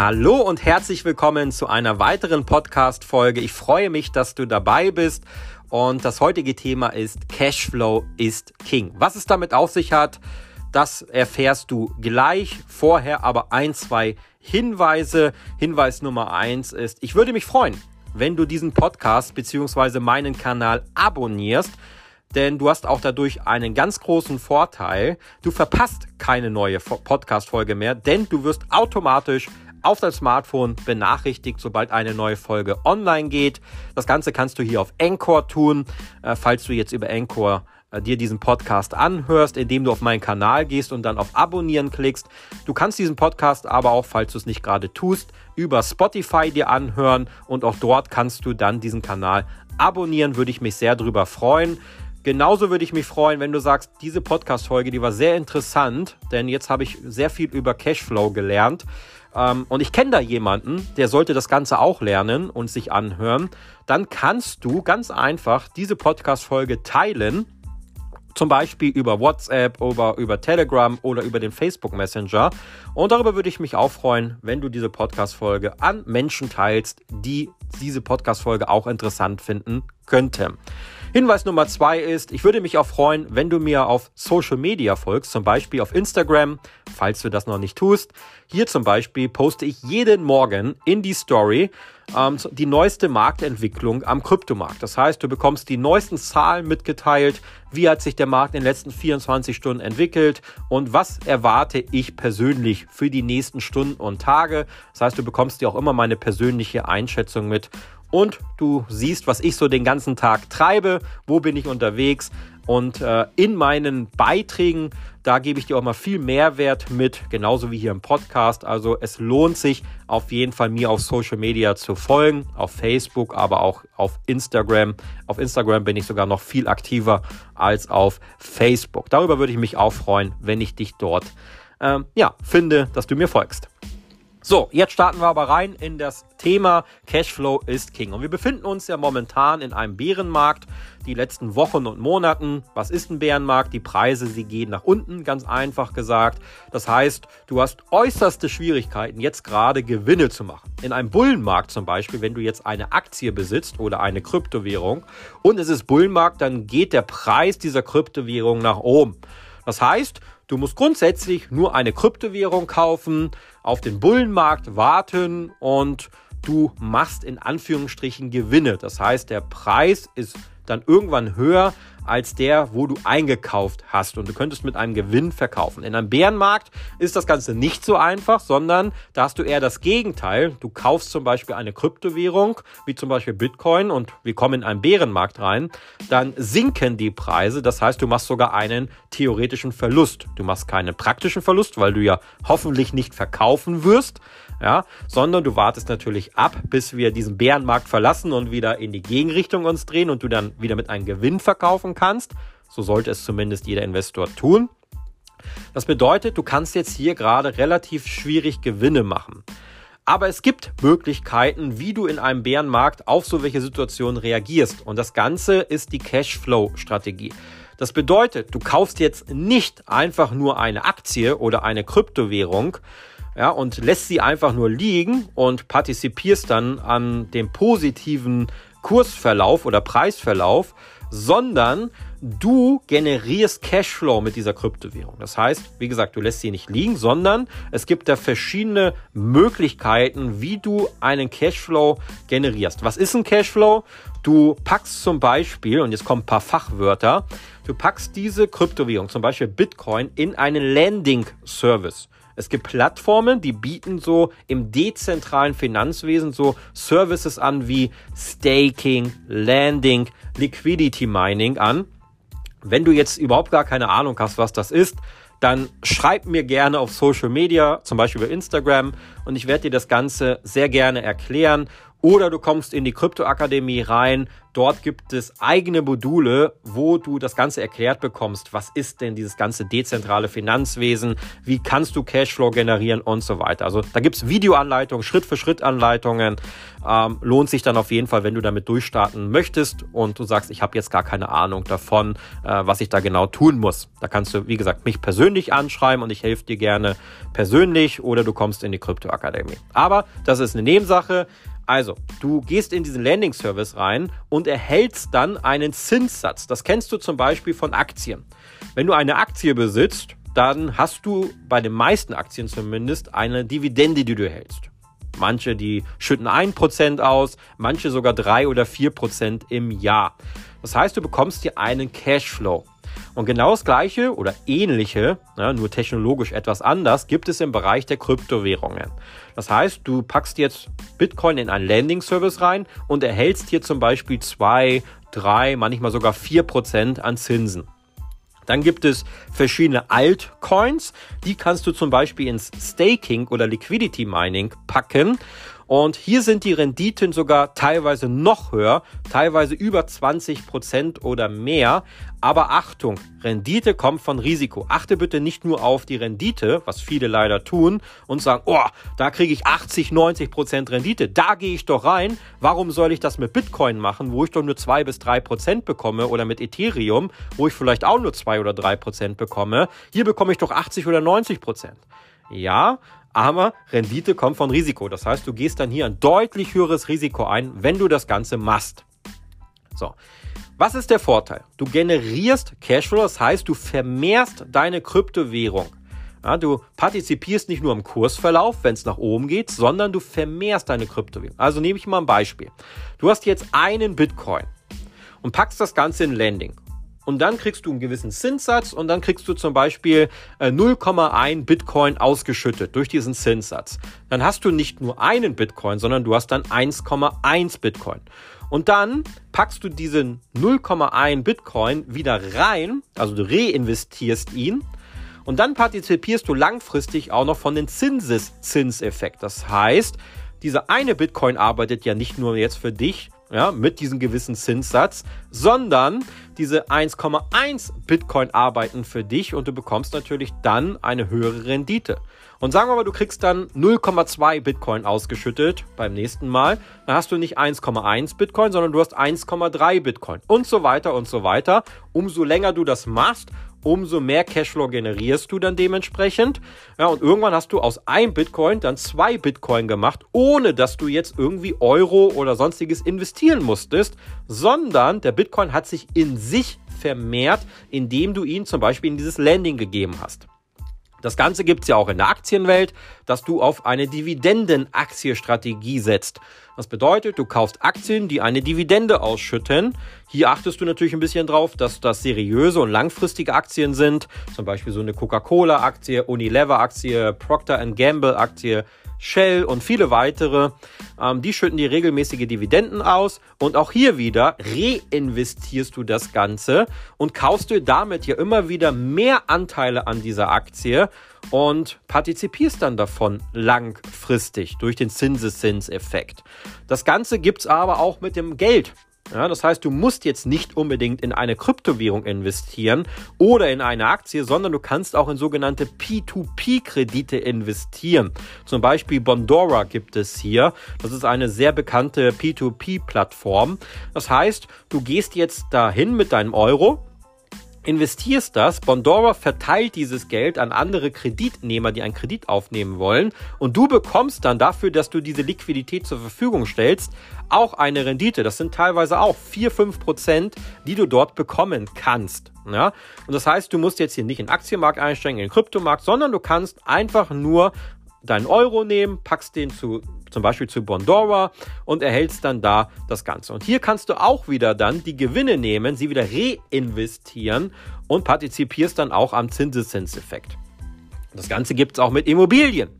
Hallo und herzlich willkommen zu einer weiteren Podcast-Folge. Ich freue mich, dass du dabei bist. Und das heutige Thema ist Cashflow ist King. Was es damit auf sich hat, das erfährst du gleich. Vorher aber ein, zwei Hinweise. Hinweis Nummer eins ist, ich würde mich freuen, wenn du diesen Podcast bzw. meinen Kanal abonnierst denn du hast auch dadurch einen ganz großen Vorteil. Du verpasst keine neue Podcast-Folge mehr, denn du wirst automatisch auf dein Smartphone benachrichtigt, sobald eine neue Folge online geht. Das Ganze kannst du hier auf Anchor tun, äh, falls du jetzt über Anchor äh, dir diesen Podcast anhörst, indem du auf meinen Kanal gehst und dann auf Abonnieren klickst. Du kannst diesen Podcast aber auch, falls du es nicht gerade tust, über Spotify dir anhören und auch dort kannst du dann diesen Kanal abonnieren, würde ich mich sehr darüber freuen. Genauso würde ich mich freuen, wenn du sagst, diese Podcast-Folge, die war sehr interessant, denn jetzt habe ich sehr viel über Cashflow gelernt. Ähm, und ich kenne da jemanden, der sollte das Ganze auch lernen und sich anhören. Dann kannst du ganz einfach diese Podcast-Folge teilen. Zum Beispiel über WhatsApp, über, über Telegram oder über den Facebook Messenger. Und darüber würde ich mich auch freuen, wenn du diese Podcast-Folge an Menschen teilst, die diese Podcast-Folge auch interessant finden könnten. Hinweis Nummer zwei ist, ich würde mich auch freuen, wenn du mir auf Social Media folgst, zum Beispiel auf Instagram, falls du das noch nicht tust. Hier zum Beispiel poste ich jeden Morgen in die Story ähm, die neueste Marktentwicklung am Kryptomarkt. Das heißt, du bekommst die neuesten Zahlen mitgeteilt, wie hat sich der Markt in den letzten 24 Stunden entwickelt und was erwarte ich persönlich für die nächsten Stunden und Tage. Das heißt, du bekommst dir auch immer meine persönliche Einschätzung mit und du siehst, was ich so den ganzen Tag treibe, wo bin ich unterwegs und äh, in meinen Beiträgen, da gebe ich dir auch mal viel Mehrwert mit, genauso wie hier im Podcast. Also es lohnt sich auf jeden Fall mir auf Social Media zu folgen, auf Facebook, aber auch auf Instagram. Auf Instagram bin ich sogar noch viel aktiver als auf Facebook. Darüber würde ich mich auch freuen, wenn ich dich dort ähm, ja, finde, dass du mir folgst. So, jetzt starten wir aber rein in das Thema Cashflow ist King. Und wir befinden uns ja momentan in einem Bärenmarkt. Die letzten Wochen und Monaten. Was ist ein Bärenmarkt? Die Preise, sie gehen nach unten, ganz einfach gesagt. Das heißt, du hast äußerste Schwierigkeiten, jetzt gerade Gewinne zu machen. In einem Bullenmarkt zum Beispiel, wenn du jetzt eine Aktie besitzt oder eine Kryptowährung und es ist Bullenmarkt, dann geht der Preis dieser Kryptowährung nach oben. Das heißt, Du musst grundsätzlich nur eine Kryptowährung kaufen, auf den Bullenmarkt warten und du machst in Anführungsstrichen Gewinne. Das heißt, der Preis ist dann irgendwann höher als der, wo du eingekauft hast. Und du könntest mit einem Gewinn verkaufen. In einem Bärenmarkt ist das Ganze nicht so einfach, sondern da hast du eher das Gegenteil. Du kaufst zum Beispiel eine Kryptowährung, wie zum Beispiel Bitcoin, und wir kommen in einen Bärenmarkt rein. Dann sinken die Preise. Das heißt, du machst sogar einen theoretischen Verlust. Du machst keinen praktischen Verlust, weil du ja hoffentlich nicht verkaufen wirst ja, sondern du wartest natürlich ab, bis wir diesen Bärenmarkt verlassen und wieder in die Gegenrichtung uns drehen und du dann wieder mit einem Gewinn verkaufen kannst. So sollte es zumindest jeder Investor tun. Das bedeutet, du kannst jetzt hier gerade relativ schwierig Gewinne machen. Aber es gibt Möglichkeiten, wie du in einem Bärenmarkt auf so welche Situationen reagierst. Und das Ganze ist die Cashflow-Strategie. Das bedeutet, du kaufst jetzt nicht einfach nur eine Aktie oder eine Kryptowährung, ja, und lässt sie einfach nur liegen und partizipierst dann an dem positiven Kursverlauf oder Preisverlauf, sondern du generierst Cashflow mit dieser Kryptowährung. Das heißt, wie gesagt, du lässt sie nicht liegen, sondern es gibt da verschiedene Möglichkeiten, wie du einen Cashflow generierst. Was ist ein Cashflow? Du packst zum Beispiel, und jetzt kommen ein paar Fachwörter, du packst diese Kryptowährung, zum Beispiel Bitcoin, in einen Landing-Service. Es gibt Plattformen, die bieten so im dezentralen Finanzwesen so Services an wie Staking, Landing, Liquidity Mining an. Wenn du jetzt überhaupt gar keine Ahnung hast, was das ist, dann schreib mir gerne auf Social Media, zum Beispiel über Instagram, und ich werde dir das Ganze sehr gerne erklären Oder du kommst in die Kryptoakademie rein. Dort gibt es eigene Module, wo du das Ganze erklärt bekommst. Was ist denn dieses ganze dezentrale Finanzwesen? Wie kannst du Cashflow generieren und so weiter? Also da gibt es Videoanleitungen, Schritt-für-Schritt-Anleitungen. Ähm, lohnt sich dann auf jeden Fall, wenn du damit durchstarten möchtest und du sagst, ich habe jetzt gar keine Ahnung davon, äh, was ich da genau tun muss. Da kannst du, wie gesagt, mich persönlich anschreiben und ich helfe dir gerne persönlich oder du kommst in die Kryptoakademie. Aber das ist eine Nebensache. Also, du gehst in diesen Landing Service rein und erhältst dann einen Zinssatz. Das kennst du zum Beispiel von Aktien. Wenn du eine Aktie besitzt, dann hast du bei den meisten Aktien zumindest eine Dividende, die du erhältst. Manche, die schütten 1% aus, manche sogar 3 oder 4% im Jahr. Das heißt, du bekommst dir einen Cashflow. Und genau das gleiche oder ähnliche, ja, nur technologisch etwas anders, gibt es im Bereich der Kryptowährungen. Das heißt, du packst jetzt Bitcoin in einen Landing-Service rein und erhältst hier zum Beispiel zwei, drei, manchmal sogar vier Prozent an Zinsen. Dann gibt es verschiedene Altcoins, die kannst du zum Beispiel ins Staking oder Liquidity Mining packen und hier sind die Renditen sogar teilweise noch höher, teilweise über 20 Prozent oder mehr. Aber Achtung, Rendite kommt von Risiko. Achte bitte nicht nur auf die Rendite, was viele leider tun und sagen, oh, da kriege ich 80, 90 Prozent Rendite. Da gehe ich doch rein. Warum soll ich das mit Bitcoin machen, wo ich doch nur zwei bis drei Prozent bekomme oder mit Ethereum, wo ich vielleicht auch nur zwei oder drei Prozent bekomme? Hier bekomme ich doch 80 oder 90 Prozent. Ja, aber Rendite kommt von Risiko. Das heißt, du gehst dann hier ein deutlich höheres Risiko ein, wenn du das Ganze machst. So. Was ist der Vorteil? Du generierst Cashflow, das heißt, du vermehrst deine Kryptowährung. Ja, du partizipierst nicht nur im Kursverlauf, wenn es nach oben geht, sondern du vermehrst deine Kryptowährung. Also nehme ich mal ein Beispiel. Du hast jetzt einen Bitcoin und packst das Ganze in Landing und dann kriegst du einen gewissen Zinssatz und dann kriegst du zum Beispiel 0,1 äh, Bitcoin ausgeschüttet durch diesen Zinssatz. Dann hast du nicht nur einen Bitcoin, sondern du hast dann 1,1 Bitcoin. Und dann packst du diesen 0,1 Bitcoin wieder rein, also du reinvestierst ihn und dann partizipierst du langfristig auch noch von den Zinseszinseffekt. Das heißt, dieser eine Bitcoin arbeitet ja nicht nur jetzt für dich, ja, mit diesem gewissen Zinssatz, sondern diese 1,1 Bitcoin arbeiten für dich und du bekommst natürlich dann eine höhere Rendite. Und sagen wir mal, du kriegst dann 0,2 Bitcoin ausgeschüttet beim nächsten Mal, dann hast du nicht 1,1 Bitcoin, sondern du hast 1,3 Bitcoin und so weiter und so weiter. Umso länger du das machst, umso mehr Cashflow generierst du dann dementsprechend. Ja, und irgendwann hast du aus einem Bitcoin dann zwei Bitcoin gemacht, ohne dass du jetzt irgendwie Euro oder sonstiges investieren musstest, sondern der Bitcoin hat sich in sich vermehrt, indem du ihn zum Beispiel in dieses Landing gegeben hast. Das Ganze gibt es ja auch in der Aktienwelt, dass du auf eine Dividendenaktienstrategie setzt. Das bedeutet, du kaufst Aktien, die eine Dividende ausschütten. Hier achtest du natürlich ein bisschen drauf, dass das seriöse und langfristige Aktien sind. Zum Beispiel so eine Coca-Cola-Aktie, Unilever-Aktie, Procter Gamble-Aktie, Shell und viele weitere, ähm, die schütten die regelmäßige Dividenden aus und auch hier wieder reinvestierst du das Ganze und kaufst du damit ja immer wieder mehr Anteile an dieser Aktie und partizipierst dann davon langfristig durch den Zinseszinseffekt. Das Ganze gibt's aber auch mit dem Geld. Ja, das heißt, du musst jetzt nicht unbedingt in eine Kryptowährung investieren oder in eine Aktie, sondern du kannst auch in sogenannte P2P-Kredite investieren. Zum Beispiel Bondora gibt es hier. Das ist eine sehr bekannte P2P-Plattform. Das heißt, du gehst jetzt dahin mit deinem Euro, investierst das, Bondora verteilt dieses Geld an andere Kreditnehmer, die einen Kredit aufnehmen wollen und du bekommst dann dafür, dass du diese Liquidität zur Verfügung stellst, auch eine Rendite. Das sind teilweise auch 4, 5 Prozent, die du dort bekommen kannst. Ja? Und das heißt, du musst jetzt hier nicht in den Aktienmarkt einsteigen, in den Kryptomarkt, sondern du kannst einfach nur deinen Euro nehmen, packst den zu zum Beispiel zu Bondora und erhältst dann da das Ganze. Und hier kannst du auch wieder dann die Gewinne nehmen, sie wieder reinvestieren und partizipierst dann auch am Zinseszinseffekt. Das Ganze gibt es auch mit Immobilien.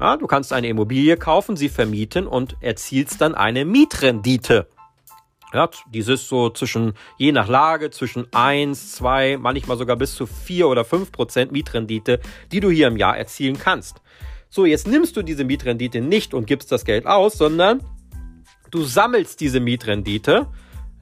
Ja, du kannst eine Immobilie kaufen, sie vermieten und erzielst dann eine Mietrendite. Ja, dieses so zwischen, je nach Lage, zwischen 1, 2, manchmal sogar bis zu 4 oder 5 Prozent Mietrendite, die du hier im Jahr erzielen kannst. So, jetzt nimmst du diese Mietrendite nicht und gibst das Geld aus, sondern Du sammelst diese Mietrendite,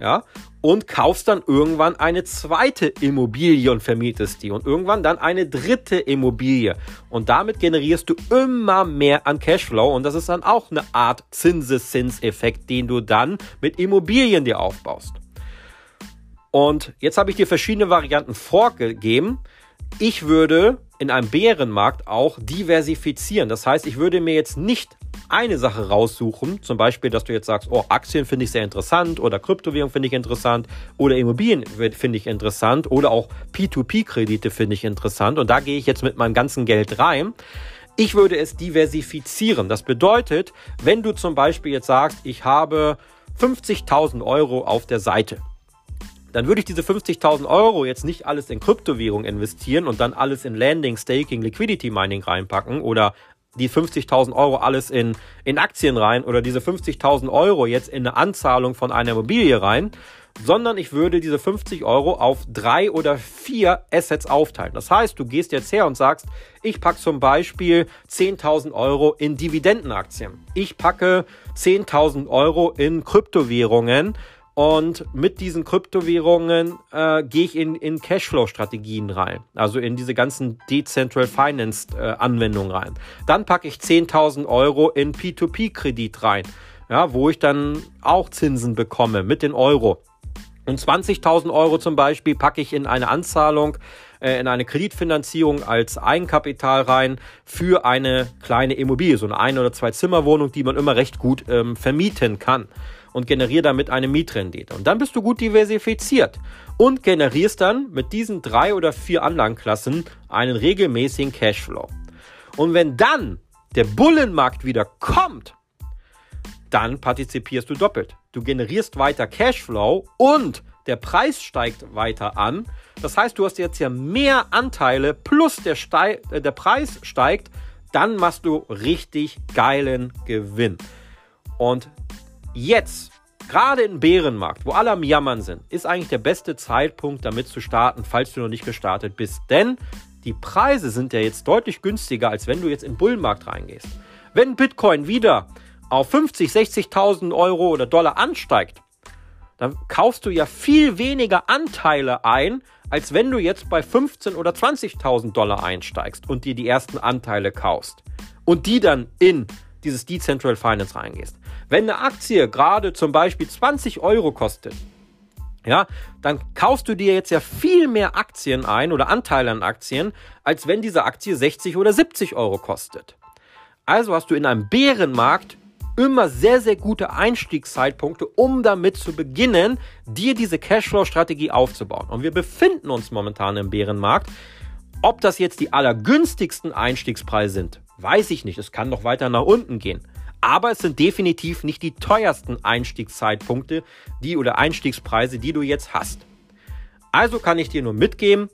ja, und kaufst dann irgendwann eine zweite Immobilie und vermietest die und irgendwann dann eine dritte Immobilie und damit generierst du immer mehr an Cashflow und das ist dann auch eine Art Zinseszinseffekt, den du dann mit Immobilien dir aufbaust. Und jetzt habe ich dir verschiedene Varianten vorgegeben. Ich würde in einem Bärenmarkt auch diversifizieren. Das heißt, ich würde mir jetzt nicht eine Sache raussuchen, zum Beispiel, dass du jetzt sagst, oh, Aktien finde ich sehr interessant oder Kryptowährung finde ich interessant oder Immobilien finde ich interessant oder auch P2P-Kredite finde ich interessant und da gehe ich jetzt mit meinem ganzen Geld rein. Ich würde es diversifizieren. Das bedeutet, wenn du zum Beispiel jetzt sagst, ich habe 50.000 Euro auf der Seite, dann würde ich diese 50.000 Euro jetzt nicht alles in Kryptowährung investieren und dann alles in Landing, Staking, Liquidity Mining reinpacken oder die 50.000 Euro alles in, in Aktien rein oder diese 50.000 Euro jetzt in eine Anzahlung von einer Immobilie rein, sondern ich würde diese 50 Euro auf drei oder vier Assets aufteilen. Das heißt, du gehst jetzt her und sagst, ich packe zum Beispiel 10.000 Euro in Dividendenaktien. Ich packe 10.000 Euro in Kryptowährungen und mit diesen Kryptowährungen äh, gehe ich in, in Cashflow-Strategien rein, also in diese ganzen Decentral Finance-Anwendungen äh, rein. Dann packe ich 10.000 Euro in P2P-Kredit rein, ja, wo ich dann auch Zinsen bekomme mit den Euro. Und 20.000 Euro zum Beispiel packe ich in eine Anzahlung, äh, in eine Kreditfinanzierung als Eigenkapital rein für eine kleine Immobilie, so eine ein- oder zwei Zimmerwohnung, die man immer recht gut ähm, vermieten kann und generiere damit eine Mietrendite. Und dann bist du gut diversifiziert und generierst dann mit diesen drei oder vier Anlagenklassen einen regelmäßigen Cashflow. Und wenn dann der Bullenmarkt wieder kommt, dann partizipierst du doppelt. Du generierst weiter Cashflow und der Preis steigt weiter an. Das heißt, du hast jetzt ja mehr Anteile plus der, Ste äh, der Preis steigt, dann machst du richtig geilen Gewinn. Und jetzt, gerade im Bärenmarkt, wo alle am Jammern sind, ist eigentlich der beste Zeitpunkt, damit zu starten, falls du noch nicht gestartet bist. Denn die Preise sind ja jetzt deutlich günstiger, als wenn du jetzt in den Bullenmarkt reingehst. Wenn Bitcoin wieder auf 50, 60.000 Euro oder Dollar ansteigt, dann kaufst du ja viel weniger Anteile ein, als wenn du jetzt bei 15 oder 20.000 Dollar einsteigst und dir die ersten Anteile kaufst und die dann in dieses Decentral Finance reingehst. Wenn eine Aktie gerade zum Beispiel 20 Euro kostet, ja, dann kaufst du dir jetzt ja viel mehr Aktien ein oder Anteile an Aktien, als wenn diese Aktie 60 oder 70 Euro kostet. Also hast du in einem Bärenmarkt immer sehr, sehr gute Einstiegszeitpunkte, um damit zu beginnen, dir diese Cashflow-Strategie aufzubauen. Und wir befinden uns momentan im Bärenmarkt. Ob das jetzt die allergünstigsten Einstiegspreise sind, weiß ich nicht. Es kann noch weiter nach unten gehen. Aber es sind definitiv nicht die teuersten Einstiegszeitpunkte, die oder Einstiegspreise, die du jetzt hast. Also kann ich dir nur mitgeben,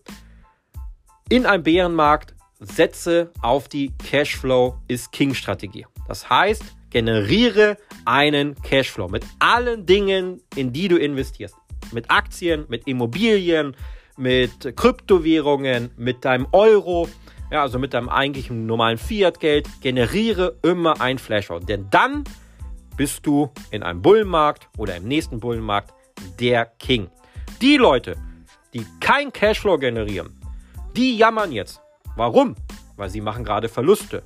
in einem Bärenmarkt setze auf die Cashflow ist King Strategie. Das heißt, generiere einen Cashflow mit allen Dingen, in die du investierst. Mit Aktien, mit Immobilien, mit Kryptowährungen, mit deinem Euro, ja, also mit deinem eigentlichen normalen Fiat-Geld, generiere immer ein Flashout. Denn dann bist du in einem Bullenmarkt oder im nächsten Bullenmarkt der King. Die Leute, die kein Cashflow generieren, die jammern jetzt. Warum? Weil sie machen gerade Verluste.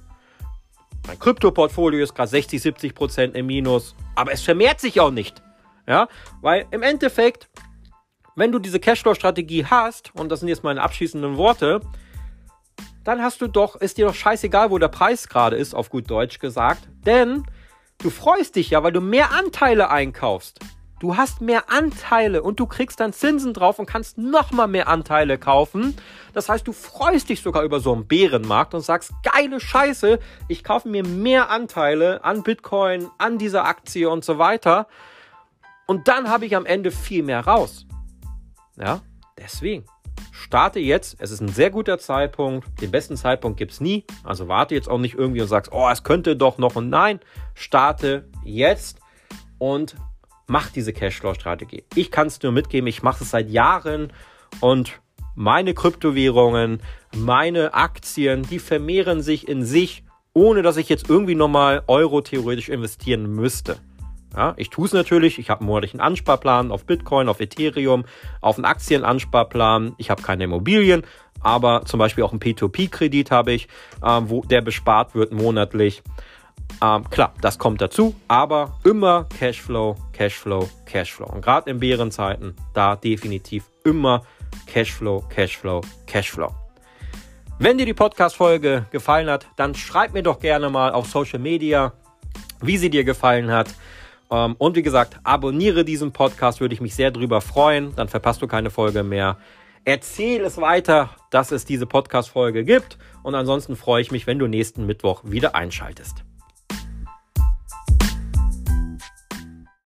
Mein Krypto-Portfolio ist gerade 60, 70 Prozent im Minus, aber es vermehrt sich auch nicht. Ja, weil im Endeffekt, wenn du diese Cashflow-Strategie hast, und das sind jetzt meine abschließenden Worte, dann hast du doch, ist dir doch scheißegal, wo der Preis gerade ist, auf gut Deutsch gesagt. Denn du freust dich ja, weil du mehr Anteile einkaufst. Du hast mehr Anteile und du kriegst dann Zinsen drauf und kannst nochmal mehr Anteile kaufen. Das heißt, du freust dich sogar über so einen Bärenmarkt und sagst, geile Scheiße, ich kaufe mir mehr Anteile an Bitcoin, an dieser Aktie und so weiter. Und dann habe ich am Ende viel mehr raus. Ja, deswegen. Starte jetzt, es ist ein sehr guter Zeitpunkt. Den besten Zeitpunkt gibt es nie. Also warte jetzt auch nicht irgendwie und sagst, oh, es könnte doch noch und nein. Starte jetzt und mach diese Cashflow-Strategie. Ich kann es nur mitgeben, ich mache es seit Jahren und meine Kryptowährungen, meine Aktien, die vermehren sich in sich, ohne dass ich jetzt irgendwie nochmal Euro theoretisch investieren müsste. Ja, ich tue es natürlich. Ich habe einen monatlichen Ansparplan auf Bitcoin, auf Ethereum, auf einen Aktienansparplan. Ich habe keine Immobilien, aber zum Beispiel auch einen P2P-Kredit habe ich, ähm, wo der bespart wird monatlich. Ähm, klar, das kommt dazu, aber immer Cashflow, Cashflow, Cashflow. Und gerade in Bärenzeiten, da definitiv immer Cashflow, Cashflow, Cashflow. Wenn dir die Podcast-Folge gefallen hat, dann schreib mir doch gerne mal auf Social Media, wie sie dir gefallen hat. Ähm, und wie gesagt, abonniere diesen Podcast, würde ich mich sehr drüber freuen. Dann verpasst du keine Folge mehr. Erzähl es weiter, dass es diese Podcast-Folge gibt. Und ansonsten freue ich mich, wenn du nächsten Mittwoch wieder einschaltest.